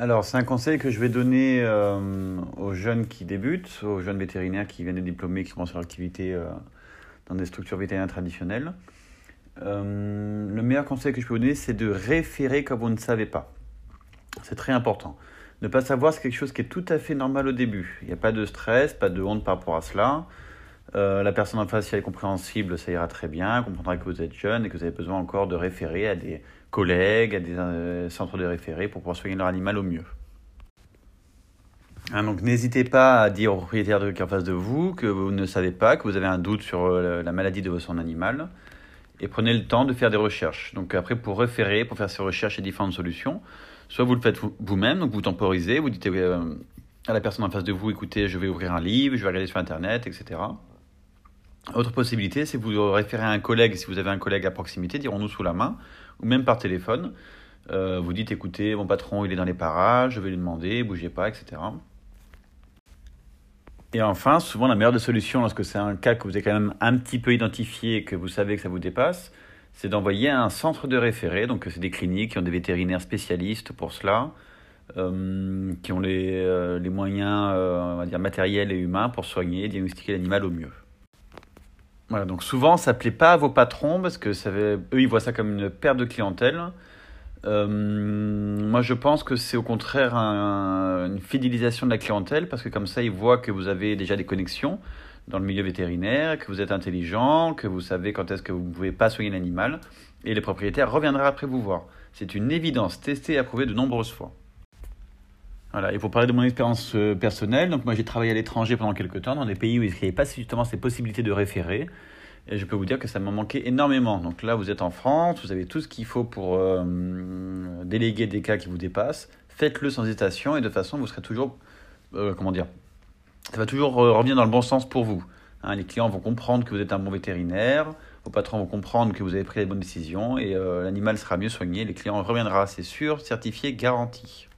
Alors, c'est un conseil que je vais donner euh, aux jeunes qui débutent, aux jeunes vétérinaires qui viennent de diplômer, qui commencent leur activité euh, dans des structures vétérinaires traditionnelles. Euh, le meilleur conseil que je peux vous donner, c'est de référer quand vous ne savez pas. C'est très important. Ne pas savoir, c'est quelque chose qui est tout à fait normal au début. Il n'y a pas de stress, pas de honte par rapport à cela. La personne en face, si elle est compréhensible, ça ira très bien. Elle comprendra que vous êtes jeune et que vous avez besoin encore de référer à des collègues, à des euh, centres de référé pour pouvoir soigner leur animal au mieux. Hein, donc n'hésitez pas à dire au propriétaire de, qui en face de vous que vous ne savez pas, que vous avez un doute sur euh, la maladie de son animal. Et prenez le temps de faire des recherches. Donc après, pour référer, pour faire ces recherches et différentes solutions, soit vous le faites vous-même, donc vous temporisez, vous dites euh, à la personne en face de vous, écoutez, je vais ouvrir un livre, je vais regarder sur Internet, etc. Autre possibilité, c'est vous référer à un collègue, si vous avez un collègue à proximité, dirons-nous sous la main, ou même par téléphone. Euh, vous dites, écoutez, mon patron, il est dans les parages, je vais lui demander, bougez pas, etc. Et enfin, souvent, la meilleure des solutions, lorsque c'est un cas que vous avez quand même un petit peu identifié et que vous savez que ça vous dépasse, c'est d'envoyer un centre de référé. Donc, c'est des cliniques qui ont des vétérinaires spécialistes pour cela, euh, qui ont les, euh, moyens on va dire, matériels et humains pour soigner et diagnostiquer l'animal au mieux. Donc souvent, ça plaît pas à vos patrons parce que ça, eux, ils voient ça comme une perte de clientèle. Euh, moi, je pense que c'est au contraire une fidélisation de la clientèle parce que comme ça, ils voient que vous avez déjà des connexions dans le milieu vétérinaire, que vous êtes intelligent, que vous savez quand est-ce que vous ne pouvez pas soigner l'animal, et les propriétaires reviendront après vous voir. C'est une évidence testée et approuvée de nombreuses fois. Voilà, et pour parler de mon expérience euh, personnelle, donc moi j'ai travaillé à l'étranger pendant quelques temps dans des pays où il n'y avait pas justement ces possibilités de référer. Et je peux vous dire que ça m'a manqué énormément. Donc là, vous êtes en France, vous avez tout ce qu'il faut pour euh, déléguer des cas qui vous dépassent. Faites-le sans hésitation et de façon, vous serez toujours, euh, comment dire, ça va toujours revenir dans le bon sens pour vous. Hein, les clients vont comprendre que vous êtes un bon vétérinaire, vos patrons vont comprendre que vous avez pris les bonnes décisions et l'animal sera mieux soigné. Les clients reviendra, c'est sûr, certifié, garanti.